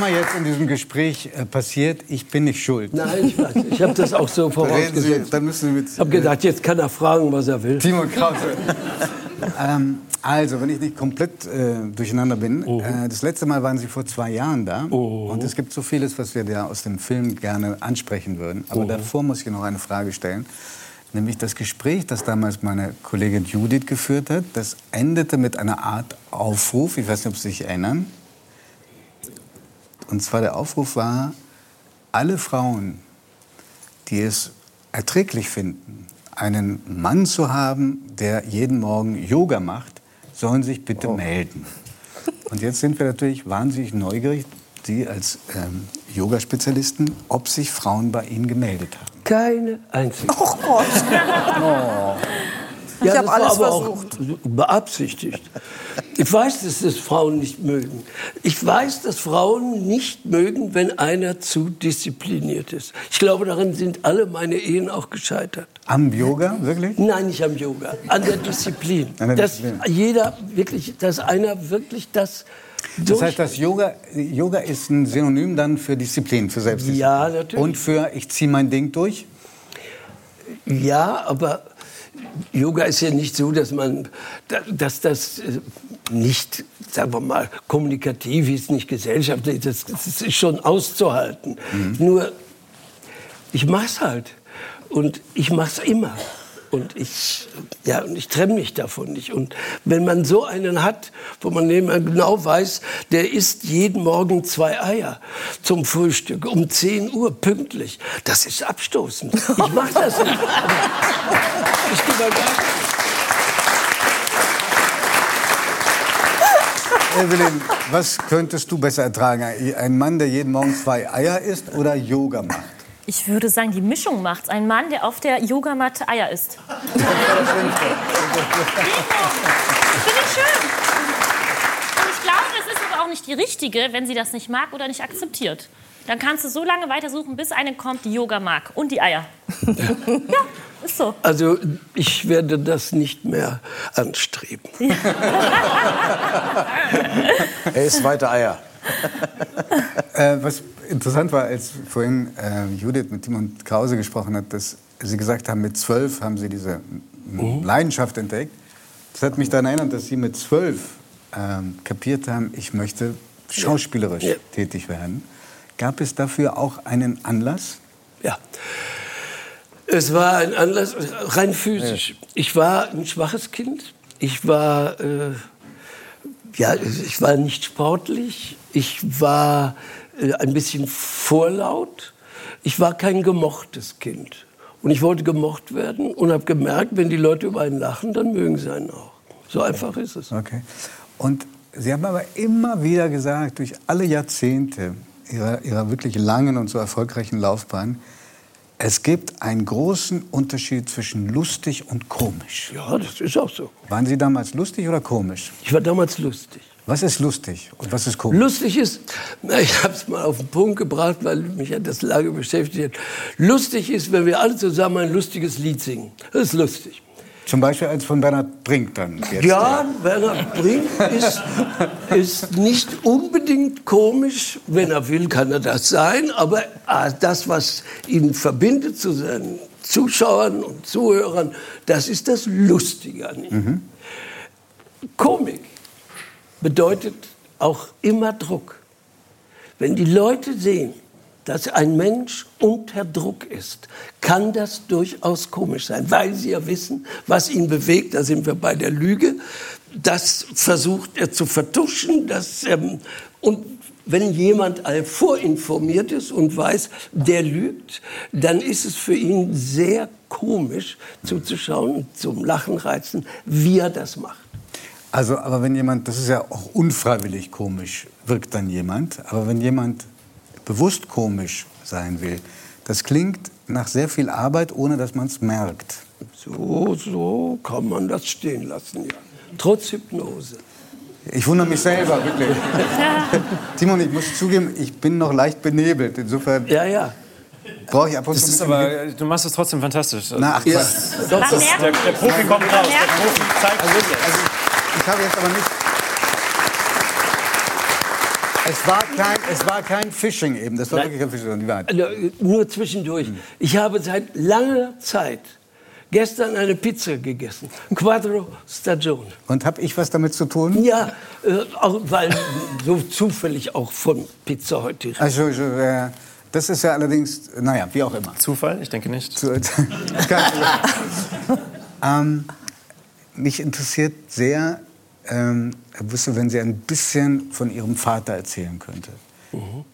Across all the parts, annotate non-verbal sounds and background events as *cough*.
immer jetzt in diesem Gespräch äh, passiert, ich bin nicht schuld. Nein, ich weiß. Ich habe das auch so vorausgesetzt. dann müssen Sie mit Ich habe gedacht, jetzt kann er fragen, was er will. Timo Krause. *laughs* ähm, also, wenn ich nicht komplett äh, durcheinander bin, äh, das letzte Mal waren Sie vor zwei Jahren da. Und es gibt so vieles, was wir da aus dem Film gerne ansprechen würden. Aber davor muss ich noch eine Frage stellen. Nämlich das Gespräch, das damals meine Kollegin Judith geführt hat, das endete mit einer Art Aufruf. Ich weiß nicht, ob Sie sich erinnern. Und zwar der Aufruf war, alle Frauen, die es erträglich finden, einen Mann zu haben, der jeden Morgen Yoga macht, sollen sich bitte melden. Und jetzt sind wir natürlich wahnsinnig neugierig, Sie als ähm, Yoga-Spezialisten, ob sich Frauen bei Ihnen gemeldet haben. Keine einzige. Oh Gott. Ja, *laughs* Ich hab das war alles aber versucht. auch beabsichtigt. Ich weiß, dass das Frauen nicht mögen. Ich weiß, dass Frauen nicht mögen, wenn einer zu diszipliniert ist. Ich glaube, daran sind alle meine Ehen auch gescheitert. Am Yoga, wirklich? Nein, nicht am Yoga, an der Disziplin. An der dass Disziplin. jeder wirklich, dass einer wirklich das Das heißt, das Yoga, Yoga ist ein Synonym dann für Disziplin, für Selbstdisziplin. Ja, natürlich. Und für ich ziehe mein Ding durch? Ja, aber Yoga ist ja nicht so, dass man, da- dass das äh, nicht, sagen wir mal, kommunikativ ist, nicht gesellschaftlich, das, das ist schon auszuhalten. Nur, ich mach's halt und ich mach's immer. Und ich, ja, und ich trenne mich davon nicht. Und wenn man so einen hat, wo man eben genau weiß, der isst jeden Morgen zwei Eier zum Frühstück um 10 Uhr pünktlich, das ist abstoßend. Ich mach das nicht. *laughs* Ich geh mal Evelyn, was könntest du besser ertragen? Ein Mann, der jeden Morgen zwei Eier isst oder Yoga macht? Ich würde sagen, die Mischung macht's. Ein Mann, der auf der Yogamatte Eier isst. *laughs* Finde ich schön. Und ich glaube, es ist aber auch nicht die richtige, wenn sie das nicht mag oder nicht akzeptiert. Dann kannst du so lange weitersuchen, bis eine kommt, die Yoga mag. Und die Eier. *laughs* ja, ist so. Also ich werde das nicht mehr anstreben. *laughs* Er isst weiter Eier. Äh, was interessant war, als vorhin äh, Judith mit Timon Krause gesprochen hat, dass Sie gesagt haben, mit zwölf haben Sie diese m- Leidenschaft entdeckt. Das hat mich daran erinnert, dass Sie mit zwölf ähm, kapiert haben, ich möchte schauspielerisch Ja. tätig werden. Gab es dafür auch einen Anlass? Ja. Es war ein Anlass, rein physisch. Ich war ein schwaches Kind. Ich war, äh, ja, ich war nicht sportlich. Ich war ein bisschen vorlaut. Ich war kein gemochtes Kind. Und ich wollte gemocht werden und habe gemerkt, wenn die Leute über einen lachen, dann mögen sie einen auch. So einfach ist es. Okay. Und Sie haben aber immer wieder gesagt, durch alle Jahrzehnte Ihrer, Ihrer wirklich langen und so erfolgreichen Laufbahn, es gibt einen großen Unterschied zwischen lustig und komisch. Ja, das ist auch so. Waren Sie damals lustig oder komisch? Ich war damals lustig. Was ist lustig und was ist komisch? Lustig ist, na, ich habe es mal auf den Punkt gebracht, weil mich hat das lange beschäftigt hat. Lustig ist, wenn wir alle zusammen ein lustiges Lied singen. Das ist lustig. Zum Beispiel als von Bernhard Brink dann. Jetzt. Ja, Werner Brink ist, ist nicht unbedingt komisch. Wenn er will, kann er das sein. Aber ah, das, was ihn verbindet zu seinen Zuschauern und Zuhörern, das ist das Lustige an ihm. Komik bedeutet auch immer Druck. Wenn die Leute sehen, dass ein Mensch unter Druck ist, kann das durchaus komisch sein, weil sie ja wissen, was ihn bewegt. Da sind wir bei der Lüge. Das versucht er zu vertuschen. Das, ähm, und wenn jemand vorinformiert ist und weiß, der lügt, dann ist es für ihn sehr komisch zuzuschauen zum Lachen reizen, wie er das macht. Also, aber wenn jemand, das ist ja auch unfreiwillig komisch, wirkt dann jemand. Aber wenn jemand bewusst komisch sein will, das klingt nach sehr viel Arbeit, ohne dass man es merkt. So, so kann man das stehen lassen, ja. Trotz Hypnose. Ich wundere mich selber, wirklich. *laughs* Timon, ich muss zugeben, ich bin noch leicht benebelt. Insofern Ja, ja. brauche ich ab und zu aber, du machst es trotzdem fantastisch. Na, ach, ja. Merkt, Der, der Profi kommt raus. Der Profi zeigt Also, ich habe jetzt aber nicht. Es war kein, es war kein Phishing eben. Das war Nein. wirklich kein Phishing. Die Wahrheit. Also, nur zwischendurch. Ich habe seit langer Zeit gestern eine Pizza gegessen. Quattro Stagione. Und habe ich was damit zu tun? Ja, äh, auch, weil so zufällig auch von Pizza heute. Also, ich, äh, das ist ja allerdings, naja, wie auch immer. Zufall? Ich denke nicht. Zu- *laughs* ähm, mich interessiert sehr, ähm, Herr Busse, wenn Sie ein bisschen von Ihrem Vater erzählen könnte.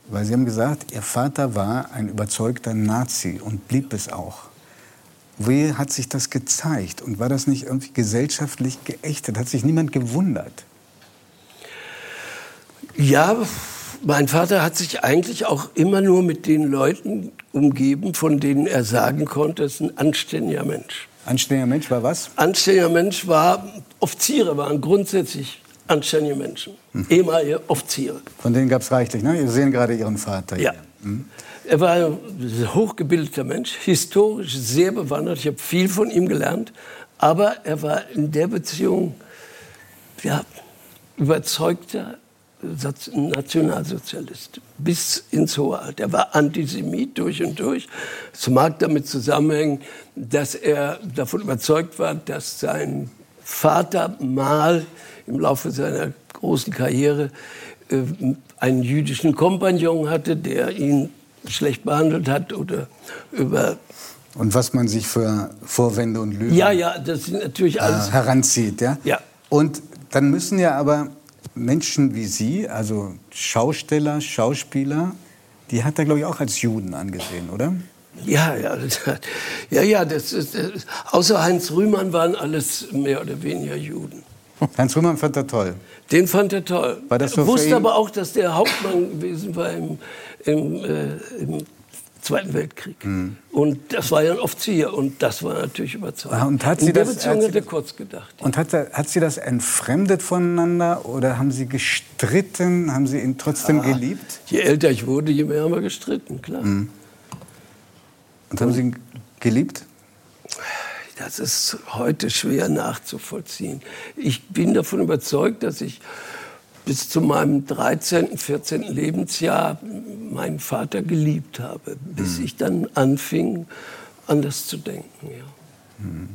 Weil Sie haben gesagt, Ihr Vater war ein überzeugter Nazi und blieb es auch. Wie hat sich das gezeigt? Und war das nicht irgendwie gesellschaftlich geächtet? Hat sich niemand gewundert? Ja, mein Vater hat sich eigentlich auch immer nur mit den Leuten umgeben, von denen er sagen konnte, er ist ein anständiger Mensch. Anständiger Mensch war was? Anständiger Mensch war, Offiziere waren grundsätzlich anständige Menschen, ehemalige Offiziere. Von denen gab es reichlich. Ne? Wir sehen gerade Ihren Vater. Ja. hier. Er war ein hochgebildeter Mensch, historisch sehr bewandert. Ich habe viel von ihm gelernt. Aber er war in der Beziehung ja, überzeugter Nationalsozialist bis ins hohe Alter. Er war Antisemit durch und durch. Es mag damit zusammenhängen, dass er davon überzeugt war, dass sein Vater mal im Laufe seiner großen Karriere äh, einen jüdischen Kompagnon hatte, der ihn schlecht behandelt hat oder über Und was man sich für Vorwände und Lügen ja ja das sind natürlich alles äh, heranzieht. Ja? Ja. Und dann müssen ja aber Menschen wie Sie, also Schausteller, Schauspieler, die hat er, glaube ich, auch als Juden angesehen, oder? Ja, ja, ja, ja. Das ist, das, außer Heinz Rühmann waren alles mehr oder weniger Juden. Heinz Rühmann fand er toll. Den fand er toll. War das so er wusste aber auch, dass der Hauptmann gewesen war im, im, äh, im Zweiten Weltkrieg. Und das war ja ein Offizier und das war natürlich überzeugend. Ah, und hat sie In der das- Beziehung hat sie er das- kurz gedacht. Und hat, hat sie das entfremdet voneinander oder haben sie gestritten? Haben sie ihn trotzdem geliebt? Je älter ich wurde, je mehr haben wir gestritten, klar. Und haben sie ihn geliebt? Das ist heute schwer nachzuvollziehen. Ich bin davon überzeugt, dass ich bis zu meinem 13., 14. Lebensjahr meinen Vater geliebt habe, bis ich dann anfing, anders zu denken. Ja.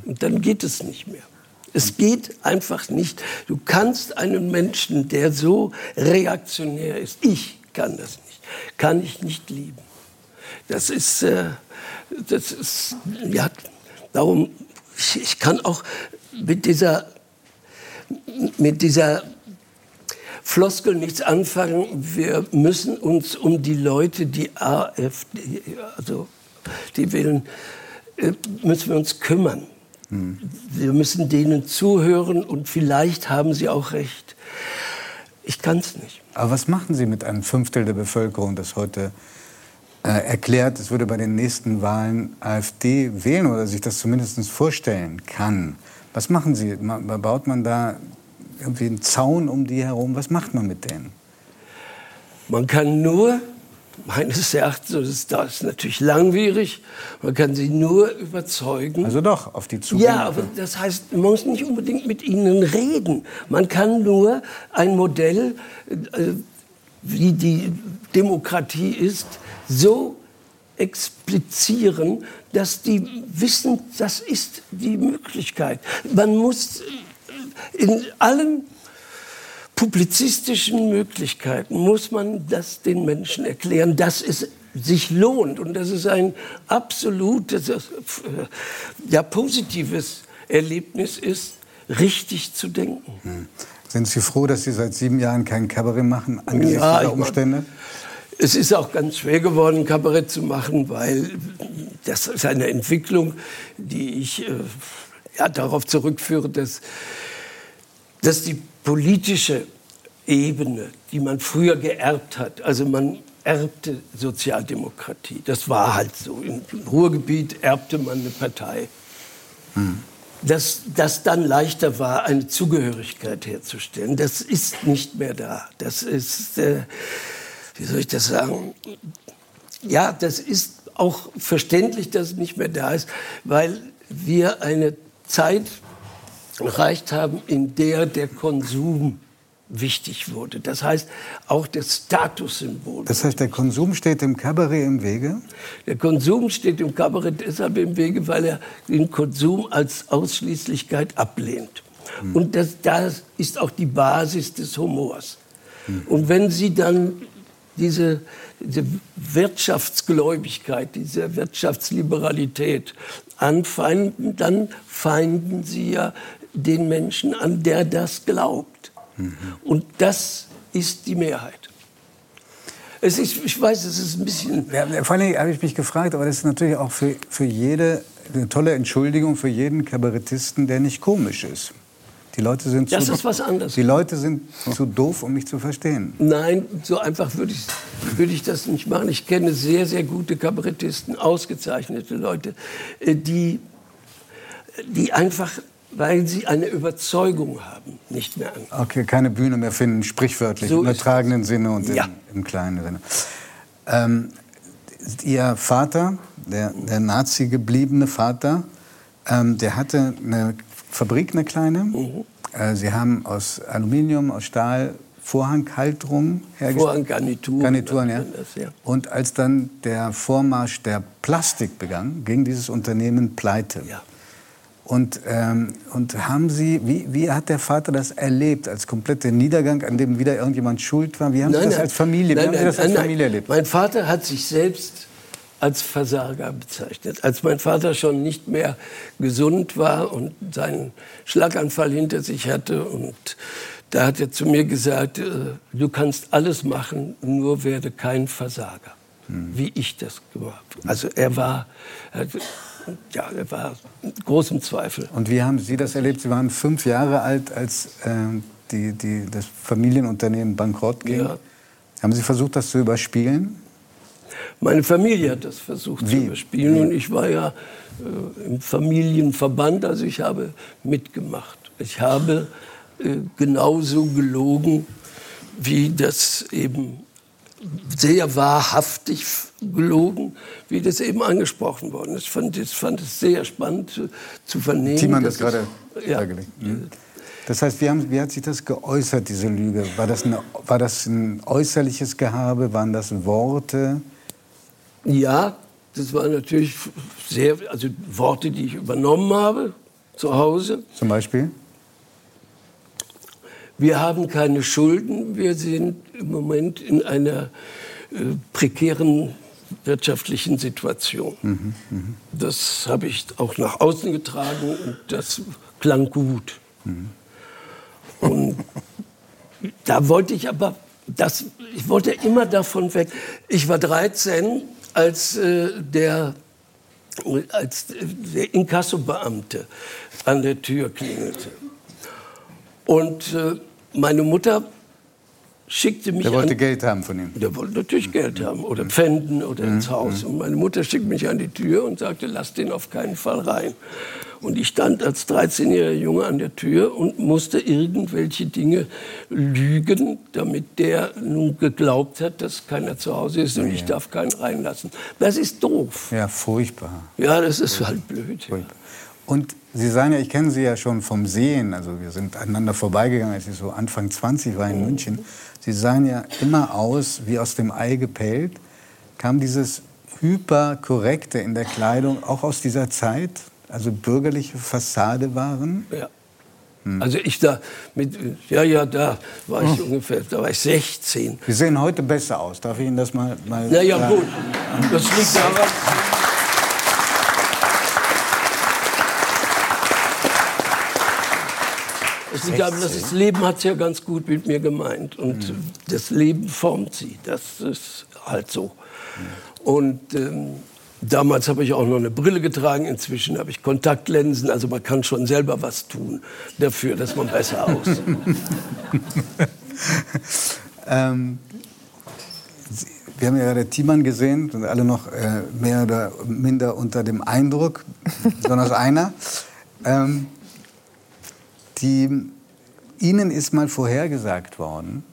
Und dann geht es nicht mehr. Es geht einfach nicht. Du kannst einen Menschen, der so reaktionär ist, ich kann das nicht, kann ich nicht lieben. Das ist, äh, das ist, ja, darum, ich, ich kann auch mit dieser, mit dieser Floskel nichts anfangen. Wir müssen uns um die Leute, die AfD, also die wählen, äh, müssen wir uns kümmern. Wir müssen denen zuhören und vielleicht haben sie auch recht. Ich kann es nicht. Aber was machen Sie mit einem Fünftel der Bevölkerung, das heute äh, erklärt, es würde bei den nächsten Wahlen AfD wählen oder sich das zumindest vorstellen kann? Was machen Sie? Baut man da irgendwie einen Zaun um die herum? Was macht man mit denen? Man kann nur, meines Erachtens, das ist, das ist natürlich langwierig, man kann sie nur überzeugen. Also doch, auf die Zukunft. ja, aber das heißt, man muss nicht unbedingt mit ihnen reden. Man kann nur ein Modell, äh, wie die Demokratie ist, so explizieren, dass die wissen, das ist die Möglichkeit. Man muss in allen publizistischen Möglichkeiten muss man das den Menschen erklären, dass es sich lohnt und dass es ein absolutes, äh, ja, positives Erlebnis ist, richtig zu denken. Sind Sie froh, dass Sie seit sieben Jahren kein Kabarett machen, angesichts Ja, dieser Umstände? Es ist auch ganz schwer geworden, Kabarett zu machen, weil das ist eine Entwicklung, die ich äh, ja, darauf zurückführe, dass, dass die politische Ebene, die man früher geerbt hat, also man erbte Sozialdemokratie, das war halt so. Im Ruhrgebiet erbte man eine Partei. Dass das dann leichter war, eine Zugehörigkeit herzustellen, das ist nicht mehr da. Das ist, äh, wie soll ich das sagen? Ja, das ist auch verständlich, dass es nicht mehr da ist, weil wir eine Zeit erreicht haben, in der der Konsum wichtig wurde. Das heißt, auch das Statussymbol. Das heißt, der Konsum steht dem Kabarett im Wege? Der Konsum steht dem Kabarett deshalb im Wege, weil er den Konsum als Ausschließlichkeit ablehnt. Hm. Und das, das ist auch die Basis des Humors. Hm. Und wenn Sie dann diese, diese Wirtschaftsgläubigkeit, diese Wirtschaftsliberalität anfeinden, dann feinden Sie ja den Menschen an, der das glaubt. Mhm. Und das ist die Mehrheit. Es ist, ich weiß, es ist ein bisschen. Ja, vor allem habe ich mich gefragt, aber das ist natürlich auch für, für jede eine tolle Entschuldigung für jeden Kabarettisten, der nicht komisch ist. Die Leute sind das zu, ist was anderes. Die Leute sind zu doof, um mich zu verstehen. Nein, so einfach würde ich, würde ich das nicht machen. Ich kenne sehr, sehr gute Kabarettisten, ausgezeichnete Leute, äh, die, die einfach weil sie eine Überzeugung haben, nicht mehr an. Okay, keine Bühne mehr finden, sprichwörtlich, so im übertragenen Sinne und ja. im, im, kleinen Sinne. Ähm, ihr Vater, der, der Nazi gebliebene Vater, ähm, der hatte eine Fabrik, eine kleine. Mhm. Äh, sie haben aus Aluminium, aus Stahl Vorhanghalterungen hergestellt. Vorhanggarnituren. Garnituren, ja. ja. Und als dann der Vormarsch der Plastik begann, ging dieses Unternehmen pleite. Ja. Und, ähm, und haben Sie, wie, wie hat der Vater das erlebt, als kompletter Niedergang, an dem wieder irgendjemand schuld war? Wie haben nein, Sie das nein, als Familie, nein, wie haben Sie das als Familie erlebt? Mein Vater hat sich selbst als Versager bezeichnet. Als mein Vater schon nicht mehr gesund war und seinen Schlaganfall hinter sich hatte und da hat er zu mir gesagt, äh, du kannst alles machen, nur werde kein Versager, hm. wie ich das gemacht habe. Also er war, ja, er war in großem Zweifel. Und wie haben Sie das erlebt? Sie waren fünf Jahre alt, als äh, die, die, das Familienunternehmen bankrott ging. Ja. Haben Sie versucht, das zu überspielen? Meine Familie hat das versucht wie? zu überspielen. Wie? Und ich war ja äh, im Familienverband, also ich habe mitgemacht. Ich habe äh, genauso gelogen, wie das eben sehr wahrhaftig gelogen, wie das eben angesprochen worden ist. Ich fand, ich fand es sehr spannend zu, zu vernehmen. Thiemann das gerade ja, dargelegt. Mhm. Das heißt, wie, haben, wie, hat sich das geäußert, diese Lüge? War das, ein, war das ein äußerliches Gehabe? Waren das Worte? Ja, das waren natürlich sehr, also Worte, die ich übernommen habe zu Hause. Zum Beispiel? Wir haben keine Schulden. Wir sind im Moment in einer äh, prekären wirtschaftlichen Situation. Mhm, mh. Das habe ich auch nach außen getragen und das klang gut. Mhm. Und da wollte ich aber, das, ich wollte immer davon weg. Ich war 13, als äh, der als der Inkassobeamte an der Tür klingelte. Und äh, meine Mutter schickte mich. Der wollte an, Geld haben von ihm. Der wollte natürlich mhm. Geld haben oder Pfänden oder mhm. ins Haus. Und meine Mutter schickte mich an die Tür und sagte, lass den auf keinen Fall rein. Und ich stand als 13-jähriger Junge an der Tür und musste irgendwelche Dinge lügen, damit der nun geglaubt hat, dass keiner zu Hause ist und ja. ich darf keinen reinlassen. Das ist doof. Ja, furchtbar. Ja, das ist halt blöd. Ja. Und Sie sagen ja, ich kenne Sie ja schon vom Sehen. Also wir sind aneinander vorbeigegangen, als ich so Anfang 20 war in mhm. München. Sie sahen ja immer aus wie aus dem Ei gepellt. Kam dieses hyperkorrekte in der Kleidung auch aus dieser Zeit? Also bürgerliche Fassade waren? Ja. Hm. Also ich da mit, ja, ja, da war ich hm. ungefähr, da war ich 16. Sie sehen heute besser aus. Darf ich Ihnen das mal, mal Na ja, gut. Das liegt daran. Daran, dass das Leben hat es ja ganz gut mit mir gemeint und hm. das Leben formt sie. Das ist halt so. Hm. Und ähm, Damals habe ich auch noch eine Brille getragen, inzwischen habe ich Kontaktlinsen. Also man kann schon selber was tun dafür, dass man besser *laughs* aussieht. ähm, wir haben ja gerade Thiemann gesehen, sind alle noch äh, mehr oder minder unter dem Eindruck, *laughs* besonders einer. Ähm, die, Ihnen ist mal vorhergesagt worden,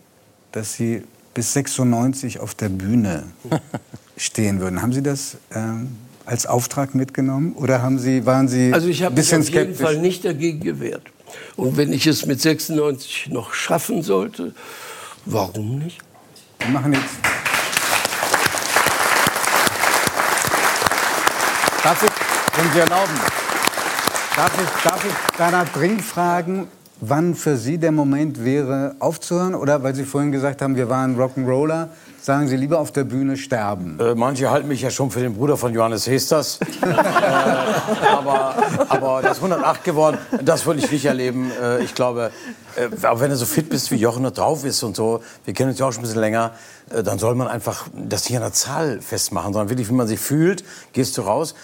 dass Sie bis 96 auf der Bühne *laughs* stehen würden. Haben Sie das ähm, als Auftrag mitgenommen oder haben Sie, waren Sie Also ich habe mich auf jeden Fall nicht dagegen gewehrt. Und wenn ich es mit 96 noch schaffen sollte, warum nicht? Wir machen jetzt. Darf ich, wenn Sie erlauben, darf ich, darf ich Bernhard Brink fragen, wann für Sie der Moment wäre, aufzuhören? Oder weil Sie vorhin gesagt haben, wir waren Rock'n'Roller, sagen Sie lieber auf der Bühne sterben? Äh, manche halten mich ja schon für den Bruder von Johannes Hesters. *laughs* äh, aber, aber das 108 geworden, das würde ich nicht erleben. Äh, ich glaube, äh, aber wenn du so fit bist wie Jochen und drauf ist und so, wir kennen uns ja auch schon ein bisschen länger, äh, dann soll man einfach das nicht an der Zahl festmachen, sondern wirklich, wie man sich fühlt, gehst du raus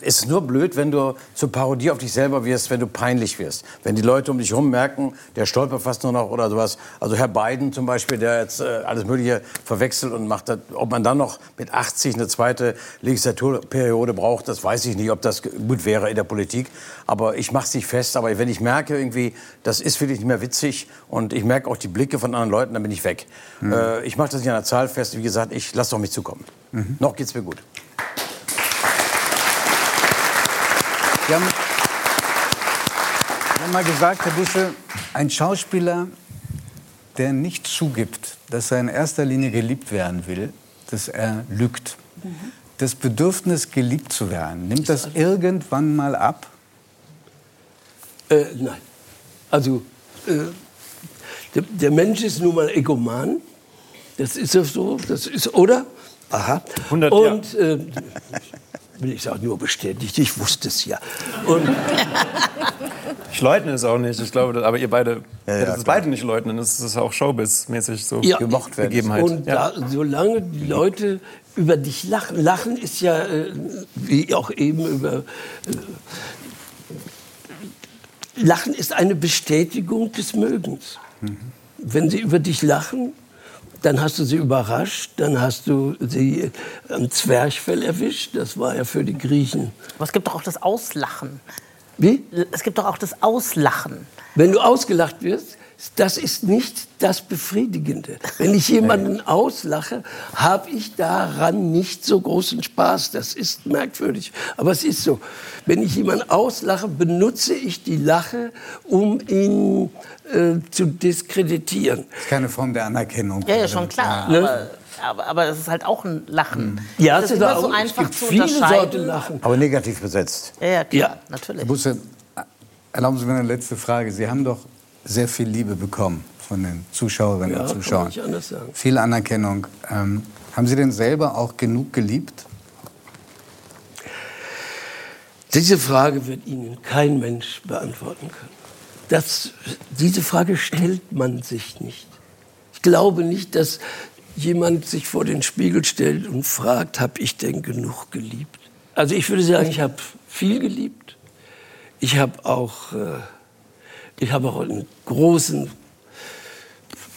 es ist nur blöd, wenn du zur Parodie auf dich selber wirst, wenn du peinlich wirst. Wenn die Leute um dich herum merken, der stolpert fast nur noch oder sowas. Also Herr Biden zum Beispiel, der jetzt äh, alles Mögliche verwechselt und macht, das, ob man dann noch mit 80 eine zweite Legislaturperiode braucht, das weiß ich nicht, ob das gut wäre in der Politik. Aber ich mache es nicht fest. Aber wenn ich merke irgendwie, das ist wirklich nicht mehr witzig und ich merke auch die Blicke von anderen Leuten, dann bin ich weg. Mhm. Äh, ich mache das nicht an der Zahl fest. Wie gesagt, ich lasse auf mich zukommen. Mhm. Noch geht's mir gut. Sie haben, Sie haben mal gesagt, Herr Busse, ein Schauspieler, der nicht zugibt, dass er in erster Linie geliebt werden will, dass er lügt. Mhm. Das Bedürfnis, geliebt zu werden, nimmt das irgendwann mal ab? Äh, nein. Also, äh, der, der, Mensch ist nun mal egoman. Das ist so, das ist, oder? Aha. 100 Und äh, will ich auch nur bestätigt. Ich wusste es ja. Und *laughs* ich leugne es auch nicht. Ich glaube, aber ihr beide, ja, ja, das beide nicht leugnen. Das ist auch Showbiz-mäßig so ja. gemocht werden. Begebenheit. Und da, solange die Leute über dich lachen, lachen ist ja äh, wie auch eben über äh, Lachen ist eine Bestätigung des Mögens. Mhm. Wenn sie über dich lachen, dann hast du sie überrascht, dann hast du sie am Zwerchfell erwischt. Das war ja für die Griechen. Aber es gibt doch auch das Auslachen. Wie? Es gibt doch auch das Auslachen. Wenn du ausgelacht wirst, das ist nicht das Befriedigende. Wenn ich jemanden auslache, habe ich daran nicht so großen Spaß. Das ist merkwürdig, aber es ist so. Wenn ich jemanden auslache, benutze ich die Lache, um ihn äh, zu diskreditieren. Das ist keine Form der Anerkennung. Ja, ja, schon klar. Ja. Aber, aber, aber das ist halt auch ein Lachen. Mhm. Ja, das ist immer so einfach es gibt zu viele Sorten Lachen. Aber negativ besetzt. Ja, ja klar, ja. natürlich. Herr Busse, erlauben Sie mir eine letzte Frage. Sie haben doch sehr viel Liebe bekommen von den Zuschauerinnen ja, und Zuschauern. Kann anders sagen. Viel Anerkennung. Ähm, haben Sie denn selber auch genug geliebt? Diese Frage wird Ihnen kein Mensch beantworten können. Das, diese Frage stellt man sich nicht. Ich glaube nicht, dass jemand sich vor den Spiegel stellt und fragt, habe ich denn genug geliebt? Also ich würde sagen, ich habe viel geliebt. Ich habe auch äh, ich habe auch einen großen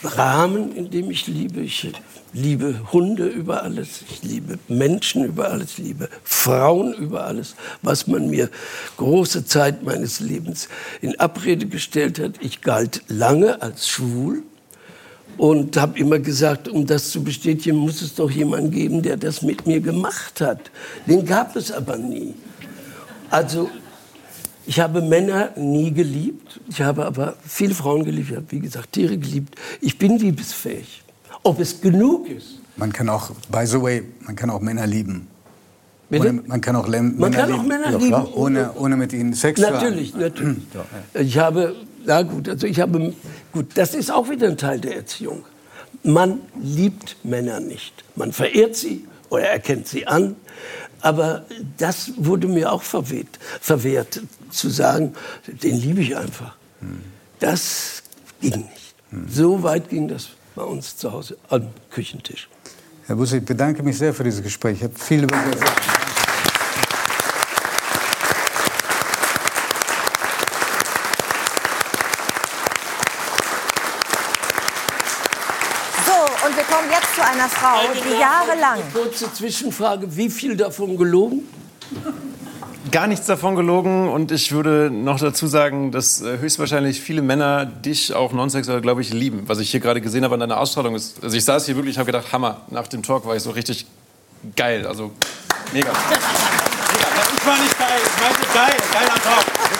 Rahmen, in dem ich liebe. Ich liebe Hunde über alles, ich liebe Menschen über alles, ich liebe Frauen über alles, was man mir große Zeit meines Lebens in Abrede gestellt hat. Ich galt lange als schwul und habe immer gesagt, um das zu bestätigen, muss es doch jemanden geben, der das mit mir gemacht hat. Den gab es aber nie. Also ich habe Männer nie geliebt, ich habe aber viele Frauen geliebt, ich habe, wie gesagt, Tiere geliebt. Ich bin liebesfähig. Ob es genug ist. Man kann auch, by the way, man kann auch Männer lieben. Ohne, man kann auch Männer man kann auch Männer lieben. Ja, ohne, ohne mit ihnen Sex zu haben. Natürlich, natürlich. *clears throat* Ich habe, na gut, also ich habe, gut, das ist auch wieder ein Teil der Erziehung. Man liebt Männer nicht. Man verehrt sie oder erkennt sie an. Aber das wurde mir auch verwehrt, verwehrt zu sagen, den liebe ich einfach. Das ging nicht. So weit ging das bei uns zu Hause am Küchentisch. Herr Busse, ich bedanke mich sehr für dieses Gespräch. Ich habe viel über Sie Und wir kommen jetzt zu einer Frau, die jahrelang. Eine kurze Zwischenfrage: Wie viel davon gelogen? Gar nichts davon gelogen und ich würde noch dazu sagen, dass äh, höchstwahrscheinlich viele Männer dich auch nonsexuell, glaube ich, lieben. Was ich hier gerade gesehen habe an deiner Ausstrahlung ist, also ich saß hier wirklich, habe gedacht, Hammer. Nach dem Talk war ich so richtig geil, also mega. ich war nicht geil, ich meinte geil, geiler Talk.